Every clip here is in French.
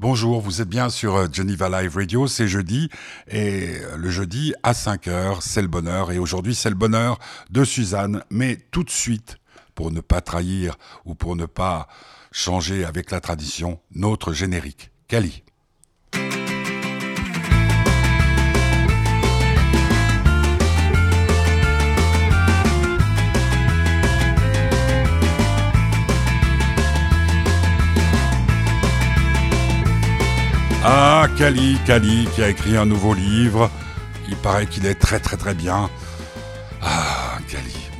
Bonjour, vous êtes bien sur euh, Geneva Live Radio, c'est jeudi, et euh, le jeudi à 5h, c'est le bonheur, et aujourd'hui c'est le bonheur de Suzanne, mais tout de suite, pour ne pas trahir ou pour ne pas changer avec la tradition, notre générique. Kali. Ah, Kali, Kali, qui a écrit un nouveau livre. Il paraît qu'il est très très très bien. Ah.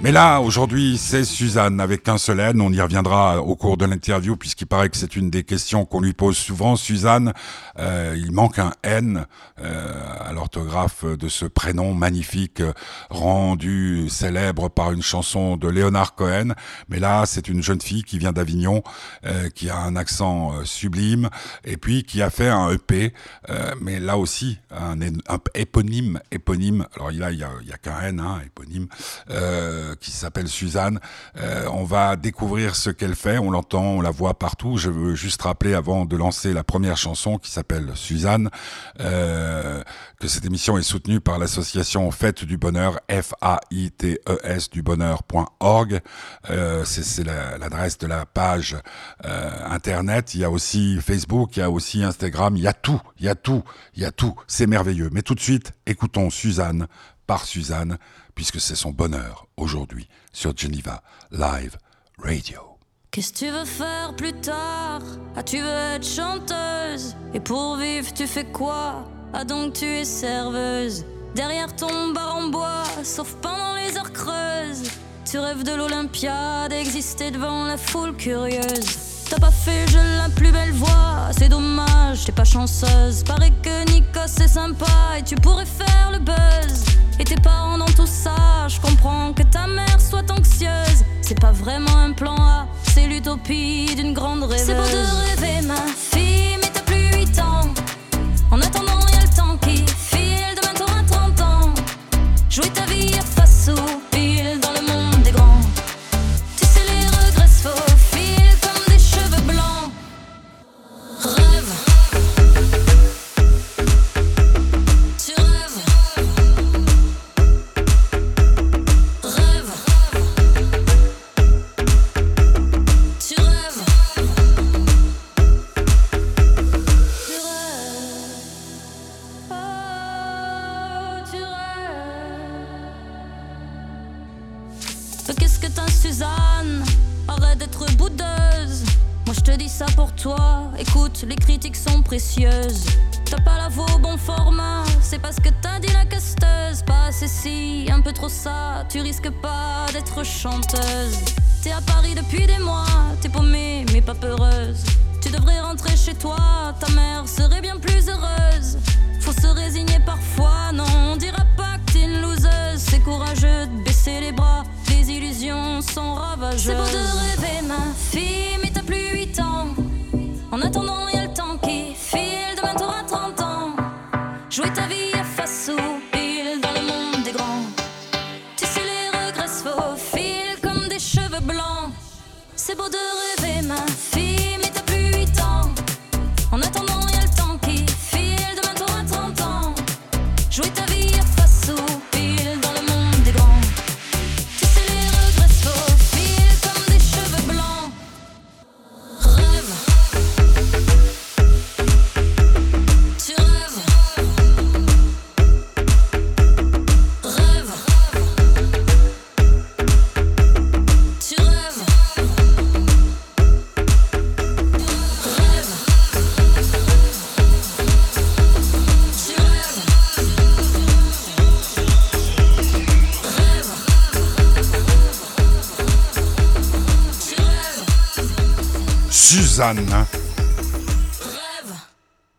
Mais là, aujourd'hui, c'est Suzanne avec un seul N. On y reviendra au cours de l'interview puisqu'il paraît que c'est une des questions qu'on lui pose souvent. Suzanne, euh, il manque un N euh, à l'orthographe de ce prénom magnifique rendu célèbre par une chanson de Léonard Cohen. Mais là, c'est une jeune fille qui vient d'Avignon, euh, qui a un accent sublime et puis qui a fait un EP. mais là aussi, un, éponyme, éponyme. Alors là, il y a, il y a qu'un N, hein, éponyme. Euh, qui s'appelle Suzanne. Euh, on va découvrir ce qu'elle fait. On l'entend, on la voit partout. Je veux juste rappeler avant de lancer la première chanson qui s'appelle Suzanne euh, que cette émission est soutenue par l'association Fête du Bonheur F-A-I-T-E-S du bonheur.org. Euh, c'est l'adresse de la page internet. Il y a aussi Facebook, il y a aussi Instagram. Il y a tout, il y a tout, il y a tout. C'est merveilleux. Mais tout de suite, écoutons Suzanne par Suzanne puisque c'est son bonheur aujourd'hui sur Geneva Live Radio. Qu'est-ce que tu veux faire plus tard? Ah, tu veux être chanteuse? Et pour vivre, tu fais quoi? Ah, donc tu es serveuse Derrière ton bar en bois, sauf pendant les heures creuses. Tu rêves de l'Olympiade, exister devant la foule curieuse. T'as pas fait je la plus belle voix, c'est dommage, t'es pas chanceuse. Paraît que Nico c'est sympa et tu pourrais faire le buzz. Et tes parents dans tout ça, je comprends que ta mère soit anxieuse. C'est pas vraiment un plan A, c'est l'utopie d'une grande rêveuse. C'est beau de rêver, ma fille, mais t'as plus 8 ans. En attendant, y a le temps qui file, demain t'auras 30 ans. Jouer ta vie à face T'as pas la voix au bon format, c'est parce que t'as dit la casteuse. Pas assez si, un peu trop ça, tu risques pas d'être chanteuse. T'es à Paris depuis des mois, t'es paumée mais pas peureuse. Tu devrais rentrer chez toi, ta mère serait bien plus heureuse. Faut se résigner parfois, non, on dira pas que t'es une loseuse. C'est courageux de baisser les bras, les illusions sont ravageuses. C'est beau de rêver, ma fille, mais t'as plus 8 ans. En attendant, Jouer ta vie Suzanne.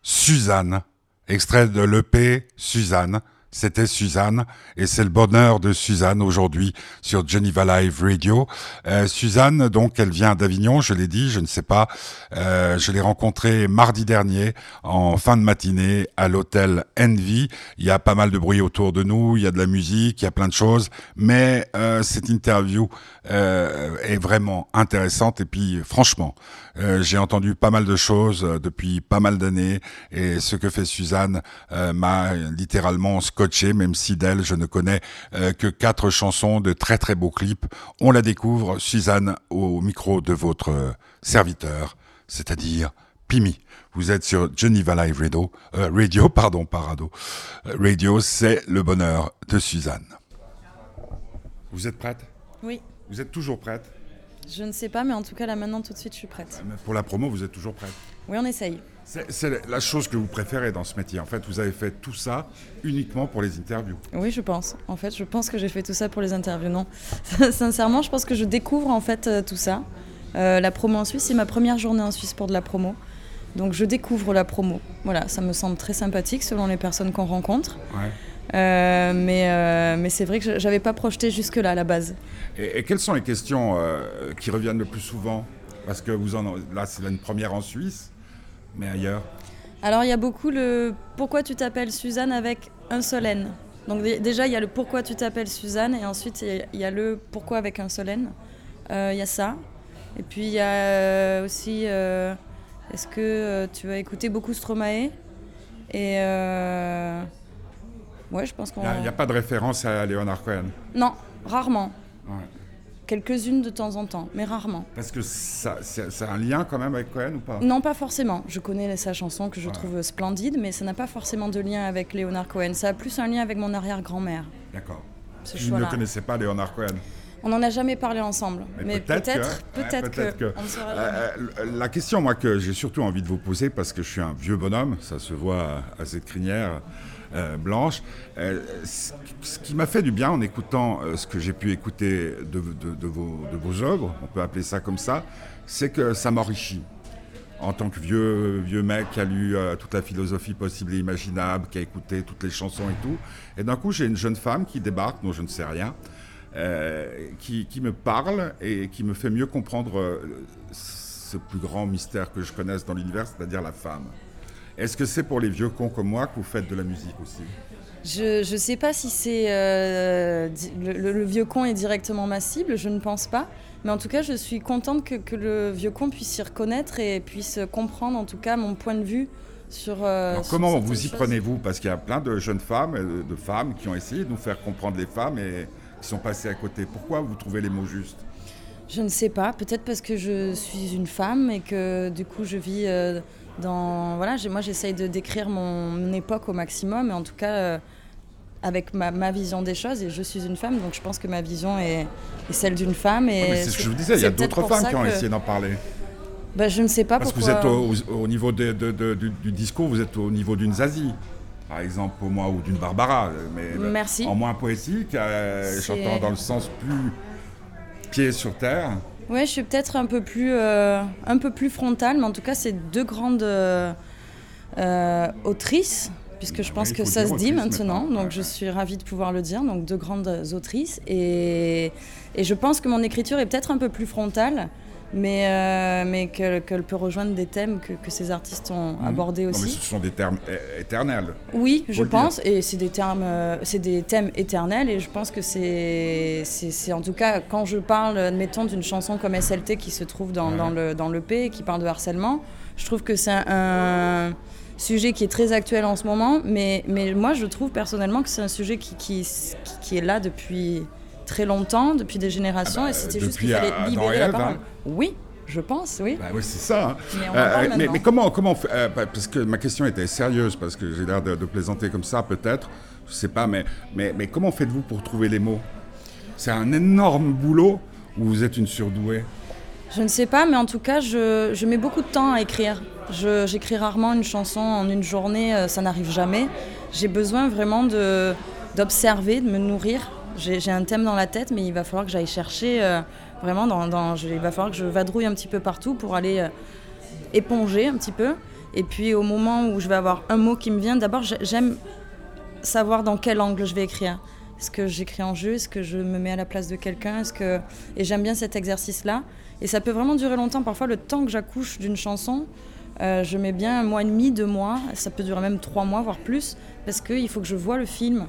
Suzanne. Extrait de l'EP Suzanne. c'était Suzanne et c'est le bonheur de Suzanne aujourd'hui sur Geneva Live Radio. Euh, Suzanne, donc, elle vient d'Avignon, je l'ai dit, je ne sais pas. Euh, je l'ai rencontrée mardi dernier en fin de matinée à l'hôtel Envy. Il y a pas mal de bruit autour de nous, il y a de la musique, il y a plein de choses, mais euh, cette interview euh, est vraiment intéressante et puis franchement, euh, j'ai entendu pas mal de choses euh, depuis pas mal d'années et ce que fait Suzanne euh, m'a littéralement scotché, même si d'elle je ne connais que quatre chansons de très très beaux clips. On la découvre, Suzanne, au micro de votre serviteur, c'est-à-dire Pimi. Vous êtes sur Geneva Live Radio, Radio, pardon, Parado. Radio, c'est le bonheur de Suzanne. Vous êtes prête? Oui. Vous êtes toujours prête? Je ne sais pas, mais en tout cas, là maintenant, tout de suite, je suis prête. Pour la promo, vous êtes toujours prête Oui, on essaye. C'est la chose que vous préférez dans ce métier. En fait, vous avez fait tout ça uniquement pour les interviews. Oui, je pense. En fait, je pense que j'ai fait tout ça pour les interviews. Non, sincèrement, je pense que je découvre en fait euh, tout ça. Euh, la promo en Suisse, c'est ma première journée en Suisse pour de la promo. Donc, je découvre la promo. Voilà, ça me semble très sympathique selon les personnes qu'on rencontre. Ouais. Euh, mais, euh, mais c'est vrai que je n'avais pas projeté jusque-là à la base. Et, quelles sont les questions euh, qui reviennent le plus souvent? Parce que vous en, là, c'est une première en Suisse, mais ailleurs Alors, il y a beaucoup le pourquoi tu t'appelles Suzanne avec un seul N. Donc, déjà, il y a le pourquoi tu t'appelles Suzanne, et ensuite, il y, a le pourquoi avec un seul N. Il y a ça. Et puis, il y a aussi est-ce que tu as écouté beaucoup Stromae? Et. Ouais, je pense qu'on. Il n'y a, pas de référence à Leonard Cohen Non, rarement. Quelques-unes de temps en temps, mais rarement. Parce que ça, c'est un lien quand même avec Cohen ou pas? Non, pas forcément. Je connais sa chanson que je trouve splendide, mais ça n'a pas forcément de lien avec Leonard Cohen. Ça a plus un lien avec mon arrière-grand-mère. D'accord. Vous ne connaissais pas Leonard Cohen? On n'en a jamais parlé ensemble. Mais, peut-être, peut-être, que. Euh, la question, moi, que j'ai surtout envie de vous poser, parce que je suis un vieux bonhomme, ça se voit à cette crinière, euh, blanche. Euh, ce qui m'a fait du bien en écoutant euh, ce que j'ai pu écouter de, vos, œuvres, on peut appeler ça comme ça, c'est que ça m'enrichit. En tant que vieux, vieux mec qui a lu toute la philosophie possible et imaginable, qui a écouté toutes les chansons et tout. Et d'un coup, j'ai une jeune femme qui débarque, dont je ne sais rien, qui, me parle et qui me fait mieux comprendre ce plus grand mystère que je connaisse dans l'univers, c'est-à-dire la femme. Est-ce que c'est pour les vieux cons comme moi que vous faites de la musique aussi? Je ne sais pas si c'est euh, le, vieux con est directement ma cible, je ne pense pas. Mais en tout cas, je suis contente que, le vieux con puisse s'y reconnaître et puisse comprendre en tout cas mon point de vue sur. Euh, comment vous y prenez-vous? Parce qu'il y a plein de jeunes femmes, euh, de femmes qui ont essayé de nous faire comprendre les femmes et qui sont passées à côté. Pourquoi vous trouvez les mots justes? Je ne sais pas. Peut-être parce que je suis une femme et que du coup je vis dans voilà moi j'essaye de décrire mon, époque au maximum et en tout cas euh, avec ma, ma, vision des choses et je suis une femme donc je pense que ma vision est, celle d'une femme et c'est ce que je vous disais il y a d'autres femmes qui ont essayé d'en parler. Bah, je ne sais pas parce pourquoi... que vous êtes au, niveau de, du, discours vous êtes au niveau d'une Zazie par exemple pour moi ou d'une Barbara mais Merci. en moins poétique euh, chantant dans le sens plus pied sur terre oui, je suis peut-être un peu plus euh, un peu plus frontale, mais en tout cas, c'est deux grandes euh, euh, autrices, puisque je pense que ça se dit maintenant. Donc, je suis ravie de pouvoir le dire. Donc, deux grandes autrices, et, et je pense que mon écriture est peut-être un peu plus frontale mais, euh, mais qu'elle peut rejoindre des thèmes que, que ces artistes ont mhm. abordés aussi. Non, mais ce sont des termes éternels. Oui, je pense, et c'est des, termes, euh, c'est des thèmes éternels, et je pense que c'est, c'est, en tout cas, quand je parle, admettons, d'une chanson comme SLT qui se trouve dans, dans, le, dans l'EP et qui parle de harcèlement, je trouve que c'est un, sujet qui est très actuel en ce moment, mais, mais moi je trouve personnellement que c'est un sujet qui, qui, qui est là depuis très longtemps, depuis des générations, ah bah, et c'était juste qu'il fallait libérer la parole. Oui, je pense, oui. Bah oui, c'est ça. Hein. Mais, euh, mais, comment, comment euh, parce que ma question était sérieuse, parce que j'ai l'air de, plaisanter comme ça, peut-être, je sais pas, mais, mais, mais comment faites-vous pour trouver les mots? C'est un énorme boulot ou vous êtes une surdouée? Je ne sais pas, mais en tout cas, je, je mets beaucoup de temps à écrire. J'écris rarement une chanson en une journée, euh, ça n'arrive jamais. J'ai besoin vraiment d'observer, de me nourrir j'ai un thème dans la tête, mais il va falloir que j'aille chercher euh, vraiment dans, dans il va falloir que je vadrouille un petit peu partout pour aller euh, éponger un petit peu. Et puis au moment où je vais avoir un mot qui me vient, d'abord j'aime savoir dans quel angle je vais écrire. Est-ce que j'écris en jeu? Est-ce que je me mets à la place de quelqu'un? Est-ce que et j'aime bien cet exercice-là. Et ça peut vraiment durer longtemps. Parfois, le temps que j'accouche d'une chanson, euh, je mets bien un mois et demi, deux mois. Ça peut durer même trois mois, voire plus, parce qu'il faut que je vois le film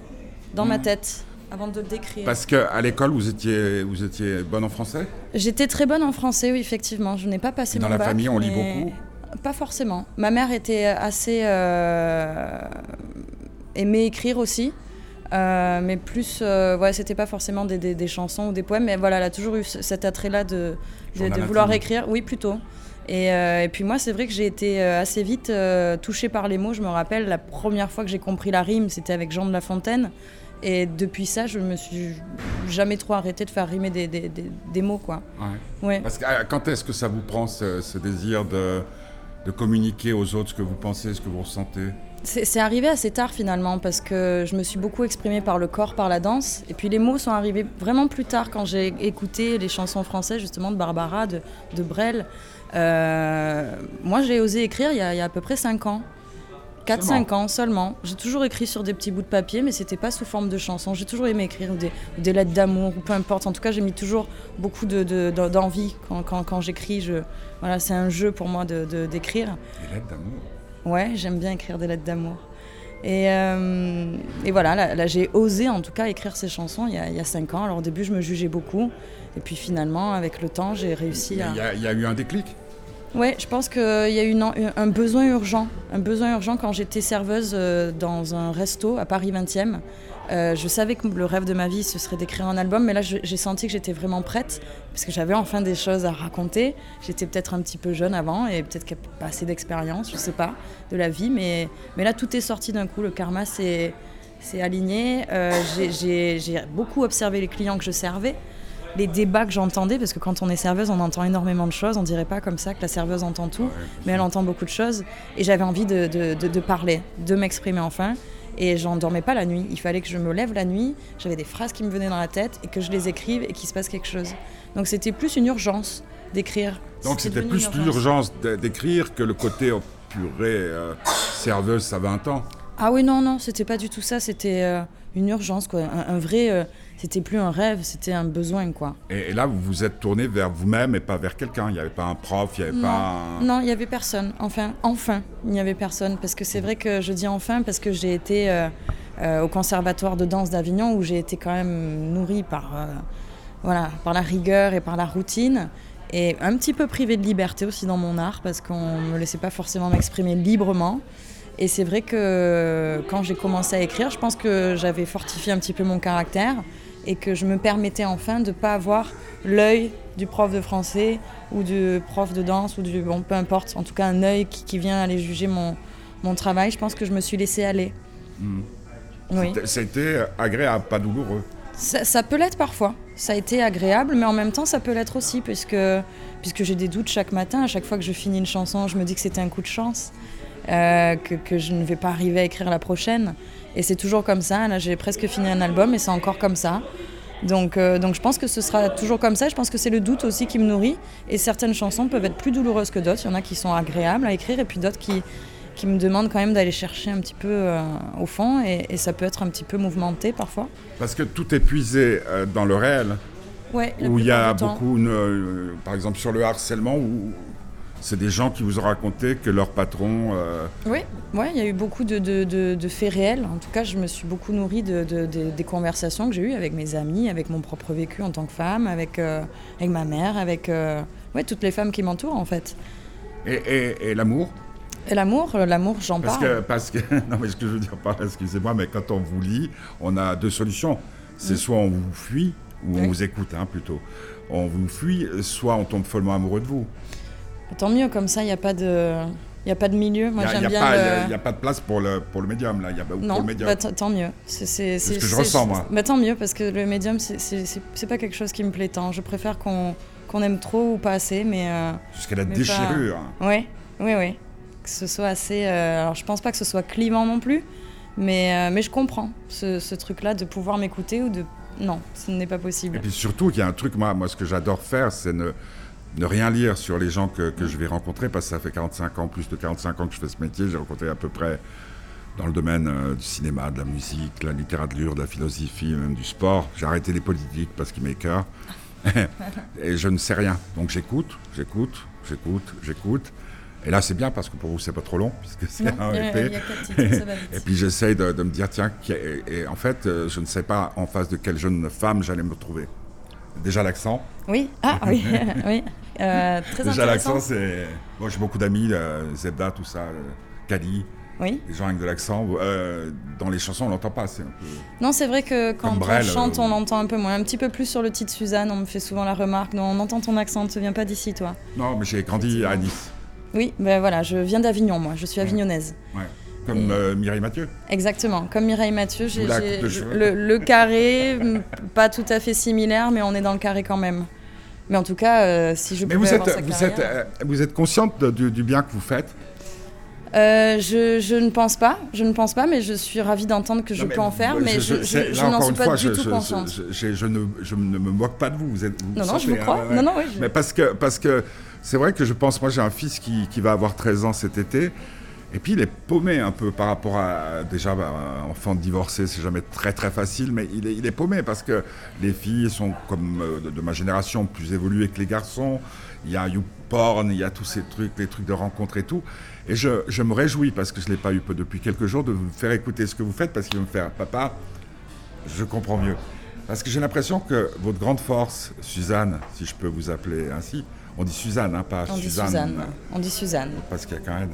dans ma mmh. tête avant de le décrire. Parce qu'à l'école, vous étiez, vous étiez bonne en français? J'étais très bonne en français, oui, effectivement. Je n'ai pas passé Dans la famille, on lit beaucoup? Pas forcément. Ma mère était assez. Euh... aimait écrire aussi. Euh, mais plus, euh, ouais, c'était pas forcément des, des, chansons ou des poèmes, mais voilà, elle a toujours eu cet attrait-là de, de, vouloir écrire. Oui, plutôt. Et, euh, et, puis moi, c'est vrai que j'ai été assez vite touchée par les mots. Je me rappelle, la première fois que j'ai compris la rime, c'était avec Jean de La Fontaine. Et depuis ça, je me suis jamais trop arrêté de faire rimer des, des, des, mots, quoi. Ouais. Parce que quand est-ce que ça vous prend ce, ce désir de, de communiquer aux autres ce que vous pensez, ce que vous ressentez? C'est arrivé assez tard finalement parce que je me suis beaucoup exprimée par le corps, par la danse. Et puis les mots sont arrivés vraiment plus tard quand j'ai écouté les chansons françaises justement de Barbara, de, de Brel. Euh, moi j'ai osé écrire il y, a, il y, a, à peu près 5 ans. 4-5 ans seulement. J'ai toujours écrit sur des petits bouts de papier, mais c'était pas sous forme de chansons. J'ai toujours aimé écrire des, des lettres d'amour ou peu importe. En tout cas, j'ai mis toujours beaucoup d'envie de, quand, quand, quand j'écris. Voilà, c'est un jeu pour moi d'écrire. Des lettres d'amour Ouais, j'aime bien écrire des lettres d'amour. Et, euh, et, voilà, là, j'ai osé en tout cas écrire ces chansons il y, a, il y, a, cinq ans. Alors au début, je me jugeais beaucoup. Et puis finalement, avec le temps, j'ai réussi à... Il y, a eu un déclic Oui, je pense qu'il y a eu un besoin urgent. Un besoin urgent quand j'étais serveuse euh, dans un resto à Paris 20e. Euh, je savais que le rêve de ma vie, ce serait d'écrire un album, mais là, j'ai senti que j'étais vraiment prête, parce que j'avais enfin des choses à raconter. J'étais peut-être un petit peu jeune avant, et peut-être qu'il n'y a pas assez d'expérience, je sais pas, de la vie, mais, mais là, tout est sorti d'un coup, le karma s'est aligné. Euh, j'ai beaucoup observé les clients que je servais, les débats que j'entendais, parce que quand on est serveuse, on entend énormément de choses. On dirait pas comme ça que la serveuse entend tout, mais elle entend beaucoup de choses. Et j'avais envie de, de, de parler, de m'exprimer enfin. Et j'en dormais pas la nuit. Il fallait que je me lève la nuit, j'avais des phrases qui me venaient dans la tête et que je les écrive et qu'il se passe quelque chose. Donc c'était plus une urgence d'écrire. Donc c'était plus l'urgence d'écrire que le côté oh, purée euh, serveuse, ça 20 ans. Ah oui, non, non, c'était pas du tout ça. C'était euh, une urgence, quoi. Un, vrai. Euh, c'était plus un rêve, c'était un besoin, quoi. Et, là, vous vous êtes tourné vers vous-même et pas vers quelqu'un. Il n'y avait pas un prof, il n'y avait pas. Non, il n'y avait personne. Enfin, enfin, il n'y avait personne. Parce que c'est vrai que je dis enfin parce que j'ai été euh, au conservatoire de danse d'Avignon où j'ai été quand même nourrie par, voilà, par la rigueur et par la routine et un petit peu privée de liberté aussi dans mon art parce qu'on ne me laissait pas forcément m'exprimer librement. Et c'est vrai que quand j'ai commencé à écrire, je pense que j'avais fortifié un petit peu mon caractère et que je me permettais enfin de ne pas avoir l'œil du prof de français ou du prof de danse ou du bon peu importe en tout cas un œil qui, vient aller juger mon, mon travail je pense que je me suis laissé aller hmm. oui. ça a été agréable pas douloureux ça, ça peut l'être parfois ça a été agréable mais en même temps ça peut l'être aussi puisque puisque j'ai des doutes chaque matin à chaque fois que je finis une chanson je me dis que c'était un coup de chance euh, que, je ne vais pas arriver à écrire la prochaine. Et c'est toujours comme ça. Là, j'ai presque fini un album et c'est encore comme ça. Donc, euh, donc je pense que ce sera toujours comme ça. Je pense que c'est le doute aussi qui me nourrit. Et certaines chansons peuvent être plus douloureuses que d'autres. Il y en a qui sont agréables à écrire et puis d'autres qui, qui me demandent quand même d'aller chercher un petit peu euh, au fond. Et, ça peut être un petit peu mouvementé parfois. Parce que tout est puisé dans le réel. Ouais, où il y a beaucoup, par exemple sur le harcèlement, où c'est des gens qui vous ont raconté que leur patron... Euh, oui, ouais, il y a eu beaucoup de, de, faits réels. En tout cas, je me suis beaucoup nourrie de, des conversations que j'ai eues avec mes amis, avec mon propre vécu en tant que femme, avec, euh, avec ma mère, avec euh, ouais, toutes les femmes qui m'entourent en fait. Et, et, l'amour? Et l'amour, l'amour, j'en parle. Que, parce que, non, mais ce que je veux dire par excusez-moi, mais quand on vous lit, on a deux solutions. C'est mm. soit on vous fuit, ou on vous écoute hein, plutôt. On vous fuit, soit on tombe follement amoureux de vous. Tant mieux, comme ça, il n'y a pas de... Il a pas de milieu. Moi, j'aime bien. Il n'y a, pas de place pour le, pour le médium, là. Y a, non, pour le bah, tant mieux. C'est ce que je ressens, moi. Bah, tant mieux, parce que le médium, c'est pas quelque chose qui me plaît tant. Je préfère qu'on qu'on aime trop ou pas assez, mais. Euh, Jusqu'à la déchirure. Oui, oui, oui. Que ce soit assez. Euh, alors, je pense pas que ce soit clivant non plus, mais, euh, mais je comprends ce, ce truc-là de pouvoir m'écouter ou de. Non, ce n'est pas possible. Et puis surtout, il y a un truc, moi, moi ce que j'adore faire, c'est ne ne rien lire sur les gens que, je vais rencontrer, parce que ça fait 45 ans, plus de 45 ans que je fais ce métier, j'ai rencontré à peu près dans le domaine euh, du cinéma, de la musique, de la littérature, de la philosophie, même du sport. J'ai arrêté les politiques parce qu'ils m'écœurent. et je ne sais rien. Donc j'écoute, j'écoute, j'écoute, j'écoute. Et là, c'est bien parce que pour vous, c'est pas trop long, puisque c'est un EP. et puis j'essaye de, me dire, tiens, et, en fait, euh, je ne sais pas en face de quelle jeune femme j'allais me trouver. Déjà l'accent. Oui, ah oui, oui. Euh, très Déjà l'accent, c'est. Moi, j'ai beaucoup d'amis, euh, Zebda, tout ça, Kali. Oui. Les gens avec de l'accent. dans les chansons, on l'entend pas. C'est un peu. Non, c'est vrai que quand on chante, on l'entend un peu moins. Un petit peu plus sur le titre Suzanne, on me fait souvent la remarque. Non, on entend ton accent, tu viens pas d'ici, toi. Non, mais j'ai grandi à Nice. Oui, ben voilà, je viens d'Avignon, moi, je suis avignonnaise. Ouais. Comme euh, Mireille Mathieu Exactement, comme Mireille Mathieu, j'ai le, carré, pas tout à fait similaire, mais on est dans le carré quand même. Mais en tout cas, euh, si je mais vous êtes, vous, êtes, euh, vous êtes consciente du, bien que vous faites je, je, ne pense pas, je ne pense pas, mais je suis ravie d'entendre que je peux en faire, mais je, je n'en suis pas du tout consciente. Je, ne, je ne me moque pas de vous, vous êtes. non, non, je vous crois. Hein, non, non, oui, Mais parce que, parce que c'est vrai que je pense, moi j'ai un fils qui, qui, va avoir 13 ans cet été, et puis il est paumé un peu par rapport à, déjà, bah, enfant divorcé, c'est jamais très très facile, mais il est, il est, paumé parce que les filles sont comme euh, de, ma génération plus évoluées que les garçons, il y a YouPorn, il y a tous ces trucs, les trucs de rencontre et tout, et je, je me réjouis parce que je ne l'ai pas eu depuis quelques jours de vous faire écouter ce que vous faites parce qu'il va me faire, papa, je comprends mieux. Parce que j'ai l'impression que votre grande force, Suzanne, si je peux vous appeler ainsi, on dit Suzanne, hein, pas on Suzanne. Dit Suzanne. On dit Suzanne. Parce qu'il n'y a qu'un N.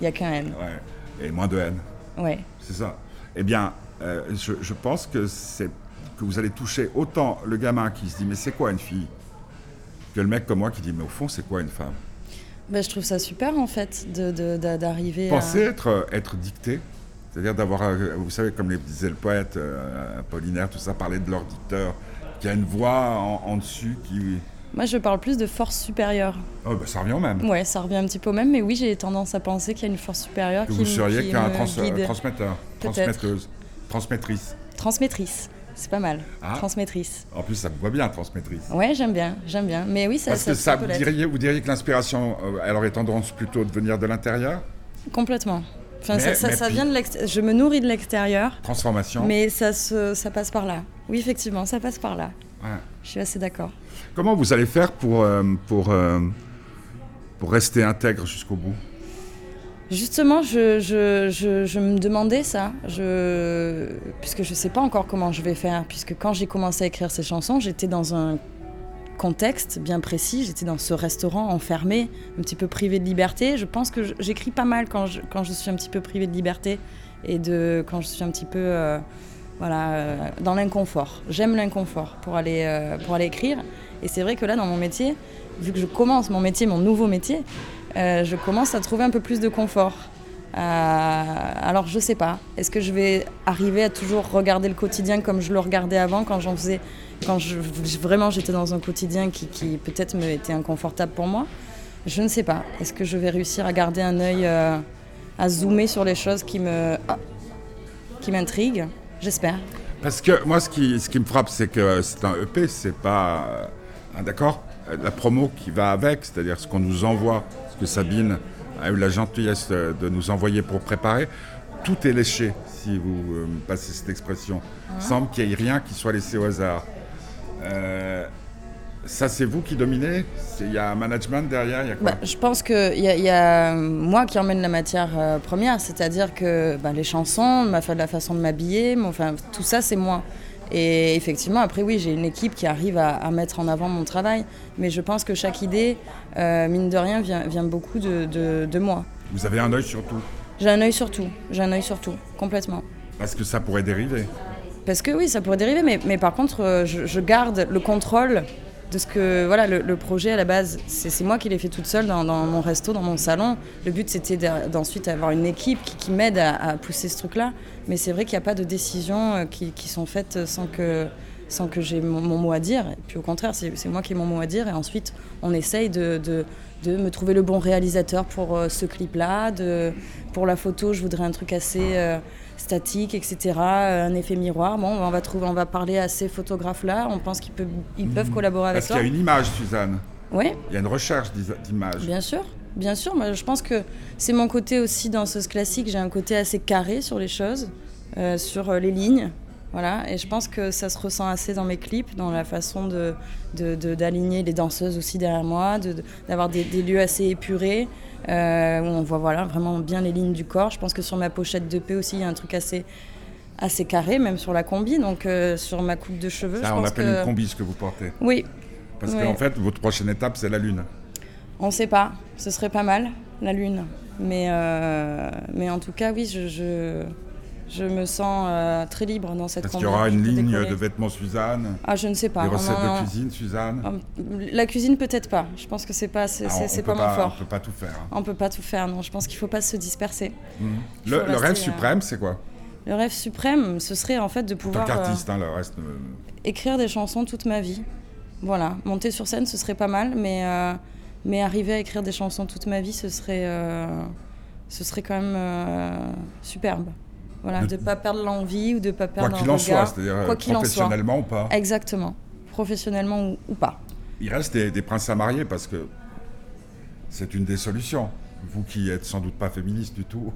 Il n'y a qu'un N. Ouais. Et moins de N. Oui. C'est ça. Eh bien, euh, je, pense que, que vous allez toucher autant le gamin qui se dit mais c'est quoi une fille que le mec comme moi qui dit mais au fond c'est quoi une femme? Ben, Je trouve ça super en fait de, d'arriver Pensez être, être dicté c'est-à-dire d'avoir, euh, vous savez, comme disait le poète euh, Apollinaire, tout ça, parler de leur dicteur, qui a une voix en, en dessus qui, moi, je parle plus de force supérieure. Oh, bah, ça revient au même. Ouais, ça revient un petit peu au même, mais oui, j'ai tendance à penser qu'il y a une force supérieure que qui vous seriez qu'un transmetteur, transmetteuse, transmettrice. Transmettrice. C'est pas mal. Ah. Transmettrice. En plus, ça me voit bien, transmettrice. Ouais, j'aime bien, j'aime bien. Mais oui, ça. Parce que ça, vous, diriez, vous diriez que l'inspiration, euh, elle aurait tendance plutôt de venir de l'intérieur? Complètement. Enfin, ça, ça, vient de l'extérieur. Je me nourris de l'extérieur. Transformation. Mais ça, se, ça passe par là. Oui, effectivement, ça passe par là. Ouais. Je suis assez d'accord. Comment vous allez faire pour, euh, pour, euh, pour rester intègre jusqu'au bout? Justement, je, je, je, me demandais ça, je, puisque je ne sais pas encore comment je vais faire, puisque quand j'ai commencé à écrire ces chansons, j'étais dans un contexte bien précis, j'étais dans ce restaurant enfermé, un petit peu privé de liberté. Je pense que j'écris pas mal quand je, quand je suis un petit peu privé de liberté et de, quand je suis un petit peu... Euh, voilà, dans l'inconfort. J'aime l'inconfort pour aller, pour aller écrire. Et c'est vrai que là, dans mon métier, vu que je commence mon métier, mon nouveau métier, euh, je commence à trouver un peu plus de confort. Euh, alors je sais pas, est-ce que je vais arriver à toujours regarder le quotidien comme je le regardais avant quand j'en faisais, quand vraiment j'étais dans un quotidien qui, peut-être me était inconfortable pour moi? Je ne sais pas. Est-ce que je vais réussir à garder un œil, euh, à zoomer sur les choses qui me, ah, qui m'intriguent? J'espère. Parce que moi, ce qui, ce qui me frappe, c'est que c'est un EP, c'est pas ah, d'accord? La promo qui va avec, c'est-à-dire ce qu'on nous envoie, ce que Sabine a eu la gentillesse de nous envoyer pour préparer, tout est léché, si vous euh, me passez cette expression. Il semble qu'il n'y ait rien qui soit laissé au hasard. Euh, ça, c'est vous qui dominez? Il y a un management derrière y a quoi? Bah, Je pense qu'il y, y, a moi qui emmène la matière euh, première, c'est-à-dire que bah, les chansons, la façon de m'habiller, enfin, tout ça, c'est moi. Et effectivement, après, oui, j'ai une équipe qui arrive à, mettre en avant mon travail. Mais je pense que chaque idée, euh, mine de rien, vient, vient beaucoup de, de, moi. Vous avez un œil sur tout? J'ai un œil sur tout. J'ai un œil sur tout, complètement. Parce que ça pourrait dériver Parce que oui, ça pourrait dériver. Mais, mais par contre, euh, je, je garde le contrôle de ce que voilà le, projet à la base c'est moi qui l'ai fait toute seule dans, mon resto dans mon salon. Le but c'était d'ensuite avoir une équipe qui, m'aide à, pousser ce truc là mais c'est vrai qu'il n'y a pas de décisions euh, qui, sont faites sans que sans j'ai mon, mot à dire. Et puis au contraire c'est moi qui ai mon mot à dire. Et ensuite on essaye de, me trouver le bon réalisateur pour euh, ce clip là pour la photo. Je voudrais un truc assez euh, statique, etc., euh, un effet miroir. Bon, on va, trouver, on va parler à ces photographes-là, on pense qu'ils peuvent, ils peuvent mmh. collaborer avec toi. Parce qu'il y a une image, Suzanne? Oui. Il y a une recherche d'image. Bien sûr, bien sûr. Moi, je pense que c'est mon côté aussi dans ce classique. J'ai un côté assez carré sur les choses, euh, sur les lignes. Voilà, et je pense que ça se ressent assez dans mes clips, dans la façon de, d'aligner les danseuses aussi derrière moi, d'avoir des, lieux assez épurés, euh, où on voit voilà, vraiment bien les lignes du corps. Je pense que sur ma pochette de P aussi, il y a un truc assez, assez carré, même sur la combi, donc euh, sur ma coupe de cheveux. Ça, on appelle une combi ce que vous portez. Oui. Parce qu'en fait, votre prochaine étape, c'est la Lune. On ne sait pas, ce serait pas mal, la Lune. Mais, euh, mais en tout cas, oui, je je me sens euh, très libre dans cette Est-ce qu'il y aura une ligne de vêtements Suzanne Ah, je ne sais pas. Des recettes de cuisine, Suzanne ah, La cuisine, peut-être pas. Je pense que c'est pas, c'est, ah, pas, mon fort. On peut pas tout faire. On peut pas tout faire, non. Je pense qu'il faut pas se disperser. Mhm. Le, rêve euh, suprême, c'est quoi? Le rêve suprême, ce serait en fait de pouvoir. En tant qu'artiste, hein, le reste. Écrire des chansons toute ma vie. Voilà. Monter sur scène, ce serait pas mal, mais, euh, mais arriver à écrire des chansons toute ma vie, ce serait, ce serait quand même superbe. Voilà, de ne pas perdre l'envie ou de ne pas perdre Quoi qu'il en soit, c'est-à-dire professionnellement ou pas. Exactement, professionnellement ou, pas. Il reste des, princes à marier parce que c'est une des solutions. Vous qui êtes sans doute pas féministe du tout.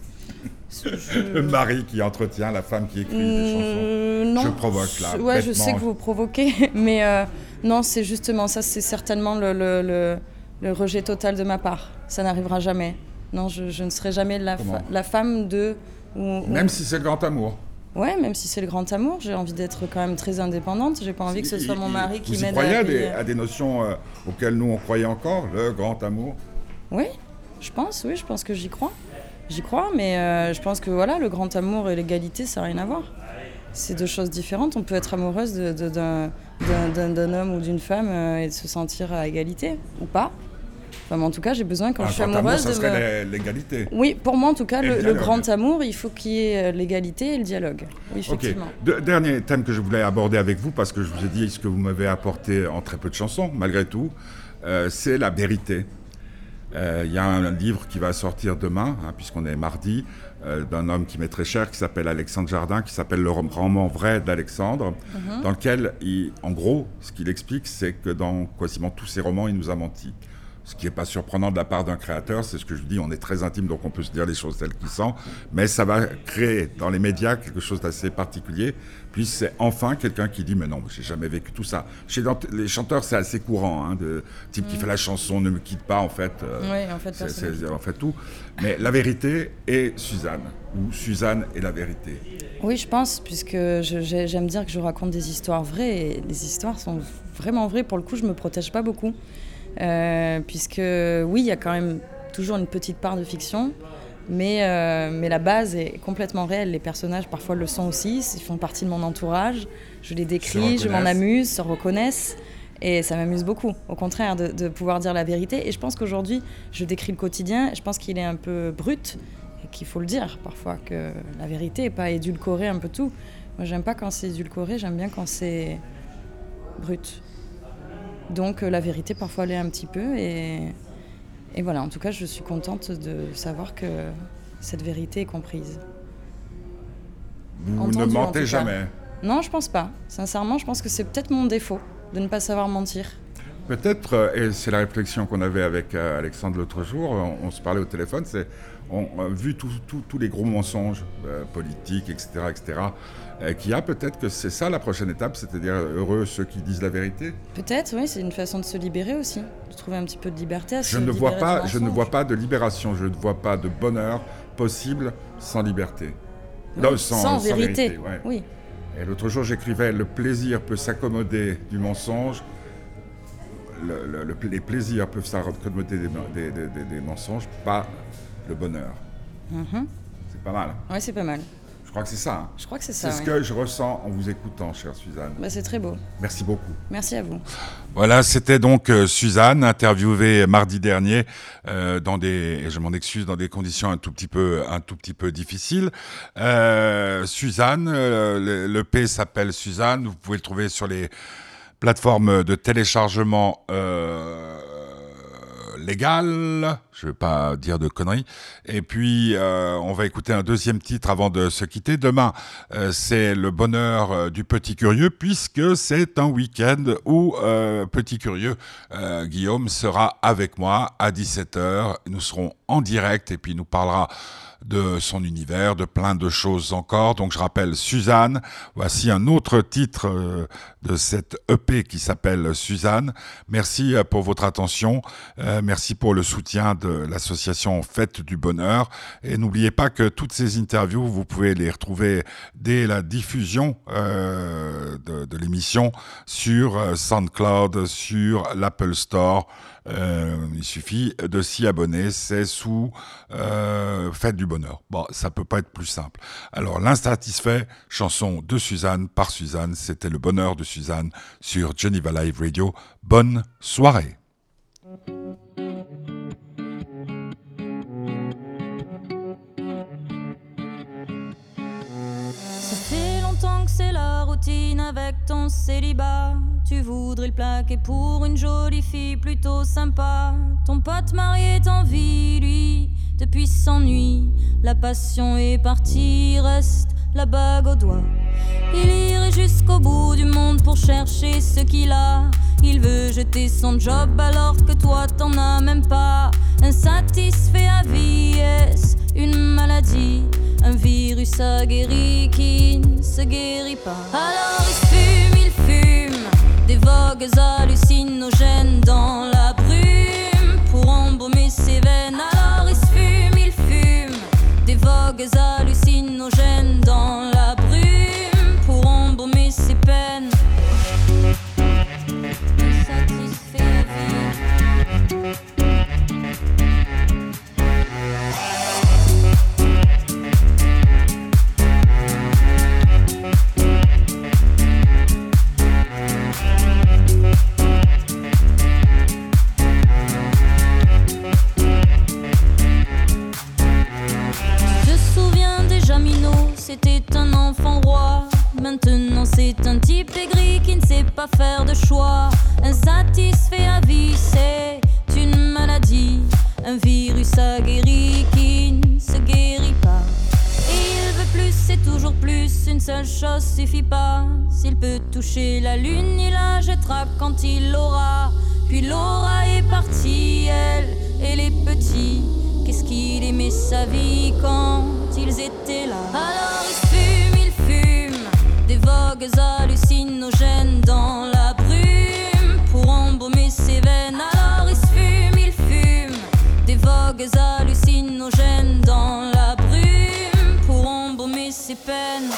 Le mari qui entretient la femme qui écrit des chansons. Non. Je provoque là. Ouais, je sais que vous provoquez, mais euh, non, c'est justement ça, c'est certainement le, le, le, rejet total de ma part. Ça n'arrivera jamais. Non, je, je, ne serai jamais la, la femme de même si c'est le grand amour. Ouais, même si c'est le grand amour, j'ai envie d'être quand même très indépendante. J'ai pas envie que ce soit mon mari qui m'aide. Vous croyez à, des, à des notions euh, auxquelles nous on croyait encore, le grand amour? Oui, je pense, oui, je pense que j'y crois. J'y crois, mais euh, je pense que voilà, le grand amour et l'égalité, ça n'a rien à voir. C'est deux choses différentes. On peut être amoureuse d'un homme ou d'une femme euh, et de se sentir à égalité, ou pas en tout cas, j'ai besoin quand je suis amoureuse. ça serait l'égalité. Oui, pour moi, en tout cas, le, grand amour, il faut qu'il y ait euh, l'égalité et le dialogue. Oui, effectivement. dernier thème que je voulais aborder avec vous, parce que je vous ai dit ce que vous m'avez apporté en très peu de chansons, malgré tout, euh, c'est la vérité. Euh, il y a un, livre qui va sortir demain, hein, puisqu'on est mardi, d'un homme qui m'est très cher, qui s'appelle Alexandre Jardin, qui s'appelle Le roman vrai d'Alexandre, mhm. dans lequel, il, en gros, ce qu'il explique, c'est que dans quasiment tous ses romans, il nous a menti ce qui n'est pas surprenant de la part d'un créateur, c'est ce que je dis, on est très intime, donc on peut se dire les choses telles qu'ils sont, mais ça va créer dans les médias quelque chose d'assez particulier, puis c'est enfin quelqu'un qui dit, mais non, j'ai jamais vécu tout ça. Chez les chanteurs, c'est assez courant, hein, de type qui mm. fait la chanson, ne me quitte pas, en fait, euh, oui, en fait, c'est en fait tout. Mais la vérité est Suzanne, ou Suzanne est la vérité. Oui, je pense, puisque j'aime dire que je raconte des histoires vraies, et les histoires sont vraiment vraies, pour le coup, je me protège pas beaucoup. Euh, puisque oui, il y a quand même toujours une petite part de fiction, mais, euh, mais la base est complètement réelle. Les personnages parfois le sont aussi, ils font partie de mon entourage, je les décris, je m'en amuse, se reconnaissent. Et ça m'amuse beaucoup, au contraire, de, pouvoir dire la vérité. Et je pense qu'aujourd'hui, je décris le quotidien, je pense qu'il est un peu brut, et qu'il faut le dire parfois, que la vérité n'est pas édulcorée un peu tout. Moi, j'aime pas quand c'est édulcoré, j'aime bien quand c'est brut. Donc euh, la vérité parfois l'est un petit peu et, et voilà, en tout cas je suis contente de savoir que cette vérité est comprise. Vous ne mentez jamais Non, je pense pas. Sincèrement, je pense que c'est peut-être mon défaut de ne pas savoir mentir. Peut-être, euh, et c'est la réflexion qu'on avait avec euh, Alexandre l'autre jour, on, se parlait au téléphone, c'est on vu tous les gros mensonges politiques, etc., etc., euh, qu'il y a, peut-être que c'est ça la prochaine étape, c'est-à-dire heureux ceux qui disent la vérité Peut-être, oui, c'est une façon de se libérer aussi, de trouver un petit peu de liberté. À je, ne vois pas, je ne vois pas de libération, je ne vois pas de bonheur possible sans liberté. non, sans, vérité, oui. Et l'autre jour, j'écrivais Le plaisir peut s'accommoder du mensonge. Les plaisirs peuvent s'accommoder des, mensonges, pas le bonheur. Mm-hmm. C'est pas mal. Oui, c'est pas mal. Je crois que c'est ça. Hein. Je crois que c'est ça. C'est ce que je ressens en vous écoutant, chère Suzanne. Bah, c'est très beau. Merci beaucoup. Merci à vous. Voilà, c'était donc euh, Suzanne, interviewée mardi dernier euh, dans des, et je m'en excuse, dans des conditions un tout petit peu, un tout petit peu difficiles. Euh, Suzanne, le, le, P s'appelle Suzanne. Vous pouvez le trouver sur les plateformes de téléchargement légal, je ne vais pas dire de conneries. Et puis, euh, on va écouter un deuxième titre avant de se quitter. Demain, euh, c'est le bonheur euh, du petit curieux, puisque c'est un week-end où Petit Curieux, Guillaume, sera avec moi à 17h. Nous serons en direct et puis il nous parlera de son univers, de plein de choses encore. Donc je rappelle Suzanne. Voici un autre titre euh, de cette EP qui s'appelle Suzanne. Merci euh, pour votre attention. Euh, merci pour le soutien de l'association Fête du Bonheur. Et n'oubliez pas que toutes ces interviews, vous pouvez les retrouver dès la diffusion de, l'émission sur SoundCloud, sur l'Apple Store. Il suffit de s'y abonner, c'est sous Fête du Bonheur. Bon, ça peut pas être plus simple. Alors, l'insatisfait, chanson de Suzanne par Suzanne, c'était le bonheur de Suzanne sur Geneva Live Radio. Bonne soirée. c'est la routine avec ton célibat. Tu voudrais le plaquer pour une jolie fille plutôt sympa. Ton pote marié t'envie, lui, depuis s'ennuie. La passion est partie, reste la bague au doigt. Il irait jusqu'au bout du monde pour chercher ce qu'il a. Il veut jeter son job alors que toi t'en as même pas. Insatisfait à vie, est une maladie? Un virus aguerri qui ne se guérit pas. Alors il fume, il fume des vogues hallucinogènes dans la brume pour embaumer ses veines. Des vogues hallucinogènes dans faire de choix. Insatisfait à vie, c'est une maladie. Un virus aguerri qui ne se guérit pas. Il veut plus, c'est toujours plus. Une seule chose suffit pas. S'il peut toucher la lune, il la jettera quand il l'aura. Puis Laura est partie, elle et les petits. Qu'est-ce qu'il aimait sa vie quand ils étaient là? Alors il des vogues hallucinogènes dans la brume pour embaumer ses veines. Alors il fume, il fume des vogues hallucinogènes dans la brume pour embaumer ses peines.